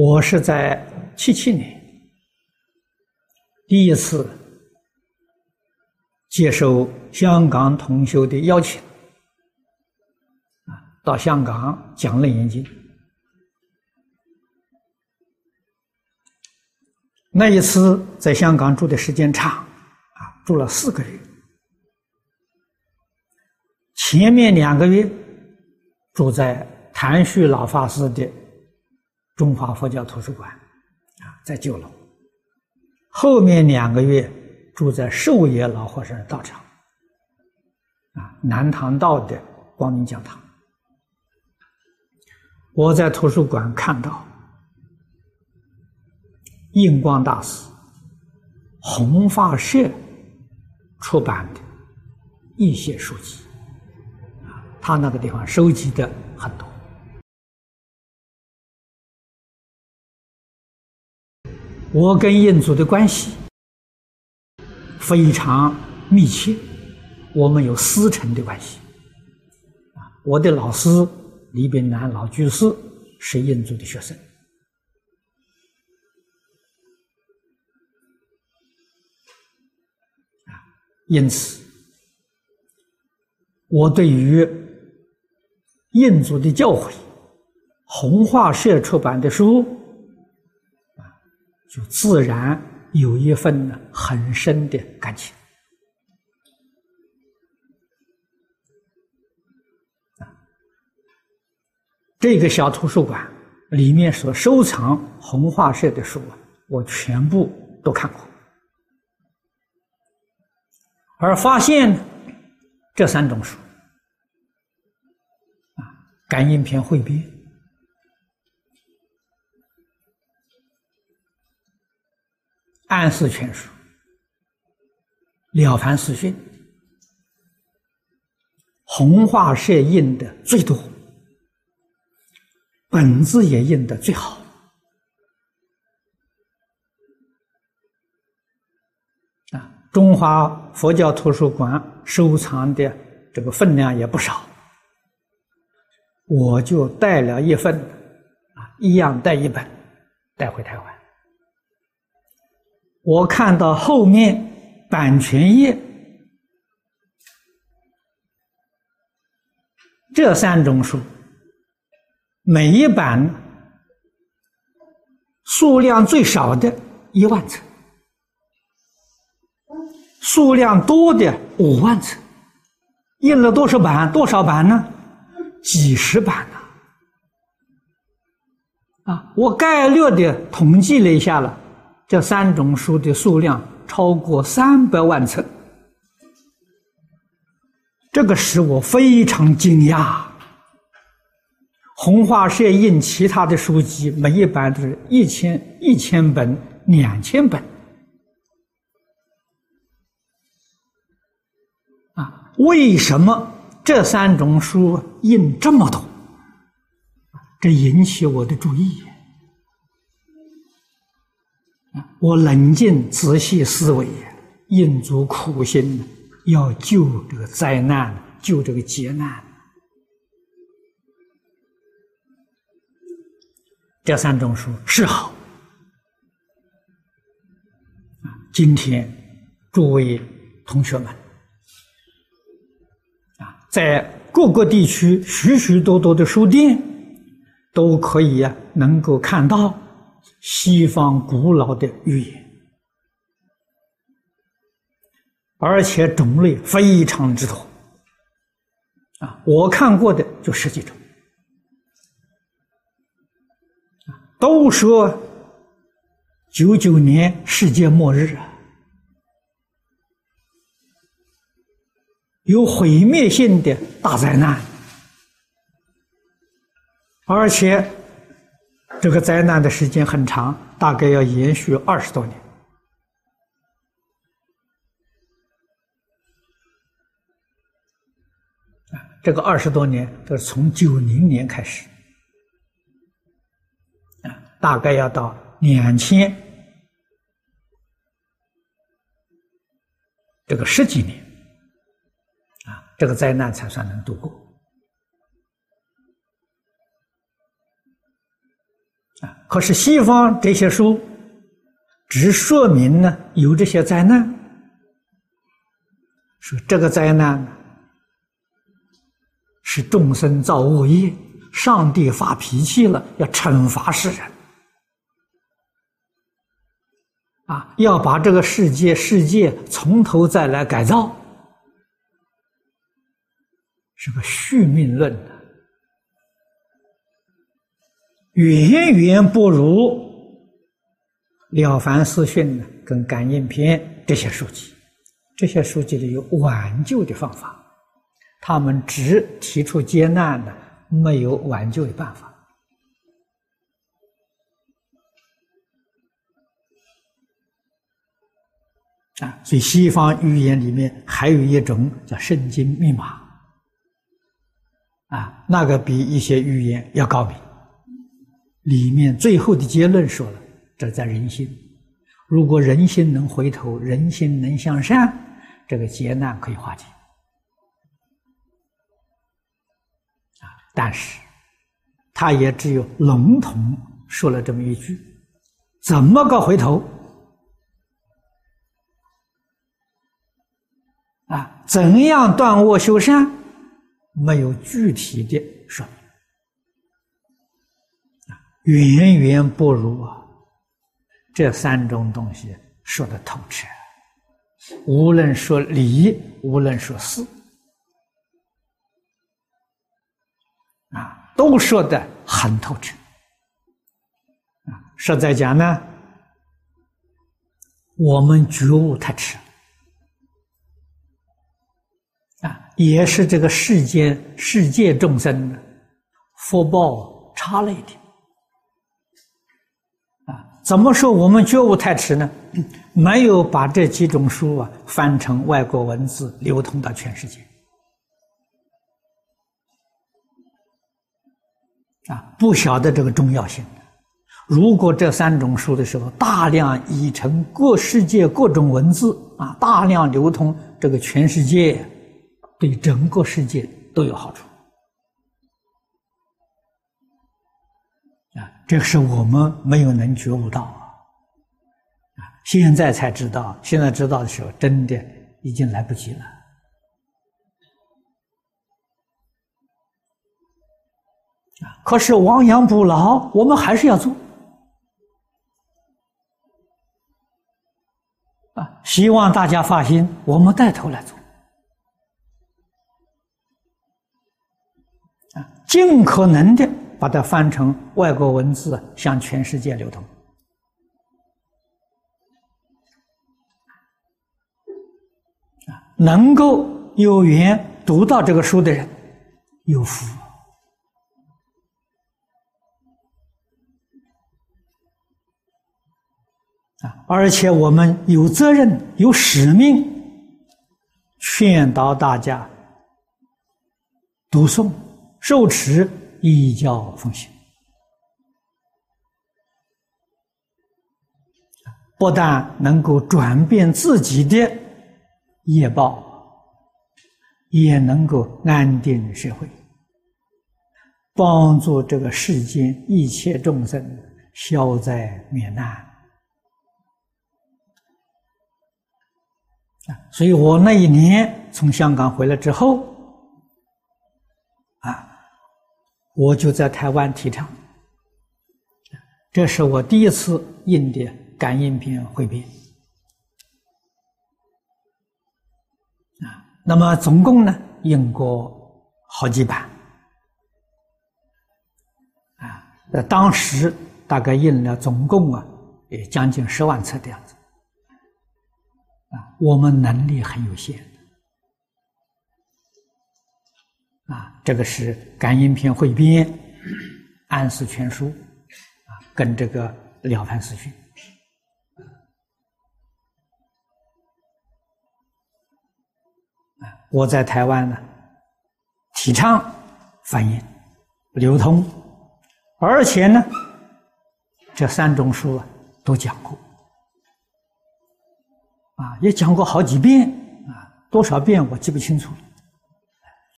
我是在七七年第一次接受香港同修的邀请，啊，到香港讲楞严经。那一次在香港住的时间长，啊，住了四个月。前面两个月住在谭旭老法师的中华佛教图书馆，啊，在九楼；后面两个月住在寿野老和尚道场，啊，南唐道的光明讲堂。我在图书馆看到。印光大师红发社出版的一些书籍，啊，他那个地方收集的很多。我跟印祖的关系非常密切，我们有师承的关系。啊，我的老师李炳南老居士是印祖的学生。啊因此，我对于印祖的教诲、弘化社出版的书，就自然有一份呢很深的感情。啊，这个小图书馆里面所收藏弘化社的书，我全部都看过。而发现这三种书啊，《感应篇汇编》《暗示全书》《了凡四训》，红化社印的最多，本子也印的最好。啊中华佛教图书馆收藏的这个分量也不少，我就带了一份，啊，一样带一本，带回台湾。我看到后面版权页这三种书，每一版数量最少的一万册。数量多的五万册，印了多少版？多少版呢？几十版呢？啊，我概略的统计了一下了，这三种书的数量超过三百万册，这个使我非常惊讶。红花社印其他的书籍，每一版都是一千、一千本、两千本。啊为什么这三种书印这么多？这引起我的注意。我冷静仔细思维，印足苦心，要救这个灾难，救这个劫难。这三种书是好。今天诸位同学们。啊在各个地区，许许多多的书店都可以呀，能够看到西方古老的语言，而且种类非常之多。啊，我看过的就十几种，都说九九年世界末日啊。有毁灭性的大灾难，而且这个灾难的时间很长，大概要延续二十多年。这个二十多年都是从九零年开始，啊，大概要到两千这个十几年。啊这个灾难才算能度过，可是西方这些书只说明呢有这些灾难，说这个灾难是众生造恶业，上帝发脾气了，要惩罚世人，啊，要把这个世界世界从头再来改造，是个续命论远远不如《了凡四训》呢，跟《感应篇》这些书籍，这些书籍里有挽救的方法，他们只提出劫难的，没有挽救的办法。啊，所以西方语言里面还有一种叫圣经密码，啊，那个比一些语言要高明。里面最后的结论说了：“这在人心，如果人心能回头，人心能向善，这个劫难可以化解。”啊，但是他也只有笼统说了这么一句：“怎么个回头？”啊，怎样断恶修善？没有具体的说。远远不如啊！这三种东西说的透彻，无论说理，无论说事，啊，都说的很透彻。啊，实在讲呢，我们觉悟太迟，啊，也是这个世间世界众生的福报差了一点。怎么说我们觉悟太迟呢？没有把这几种书啊翻成外国文字，流通到全世界。啊，不晓得这个重要性。如果这三种书的时候大量译成各世界各种文字啊，大量流通这个全世界，对整个世界都有好处。这是我们没有能觉悟到啊！现在才知道，现在知道的时候，真的已经来不及了。可是亡羊补牢，我们还是要做。啊，希望大家放心，我们带头来做。啊，尽可能的。把它翻成外国文字，向全世界流通。啊，能够有缘读到这个书的人，有福。啊，而且我们有责任、有使命，劝导大家读诵、受持。依教奉行，不但能够转变自己的业报，也能够安定社会，帮助这个世间一切众生消灾免难。啊，所以我那一年从香港回来之后，啊。我就在台湾提倡，这是我第一次印的感应篇汇编啊。那么总共呢印过好几版啊。那当时大概印了总共啊也将近十万册的样子啊。我们能力很有限。啊，这个是《感应篇汇编》《安世全书》啊，跟这个《了凡四训》啊，我在台湾呢，提倡翻译流通，而且呢，这三种书啊都讲过啊，也讲过好几遍啊，多少遍我记不清楚了。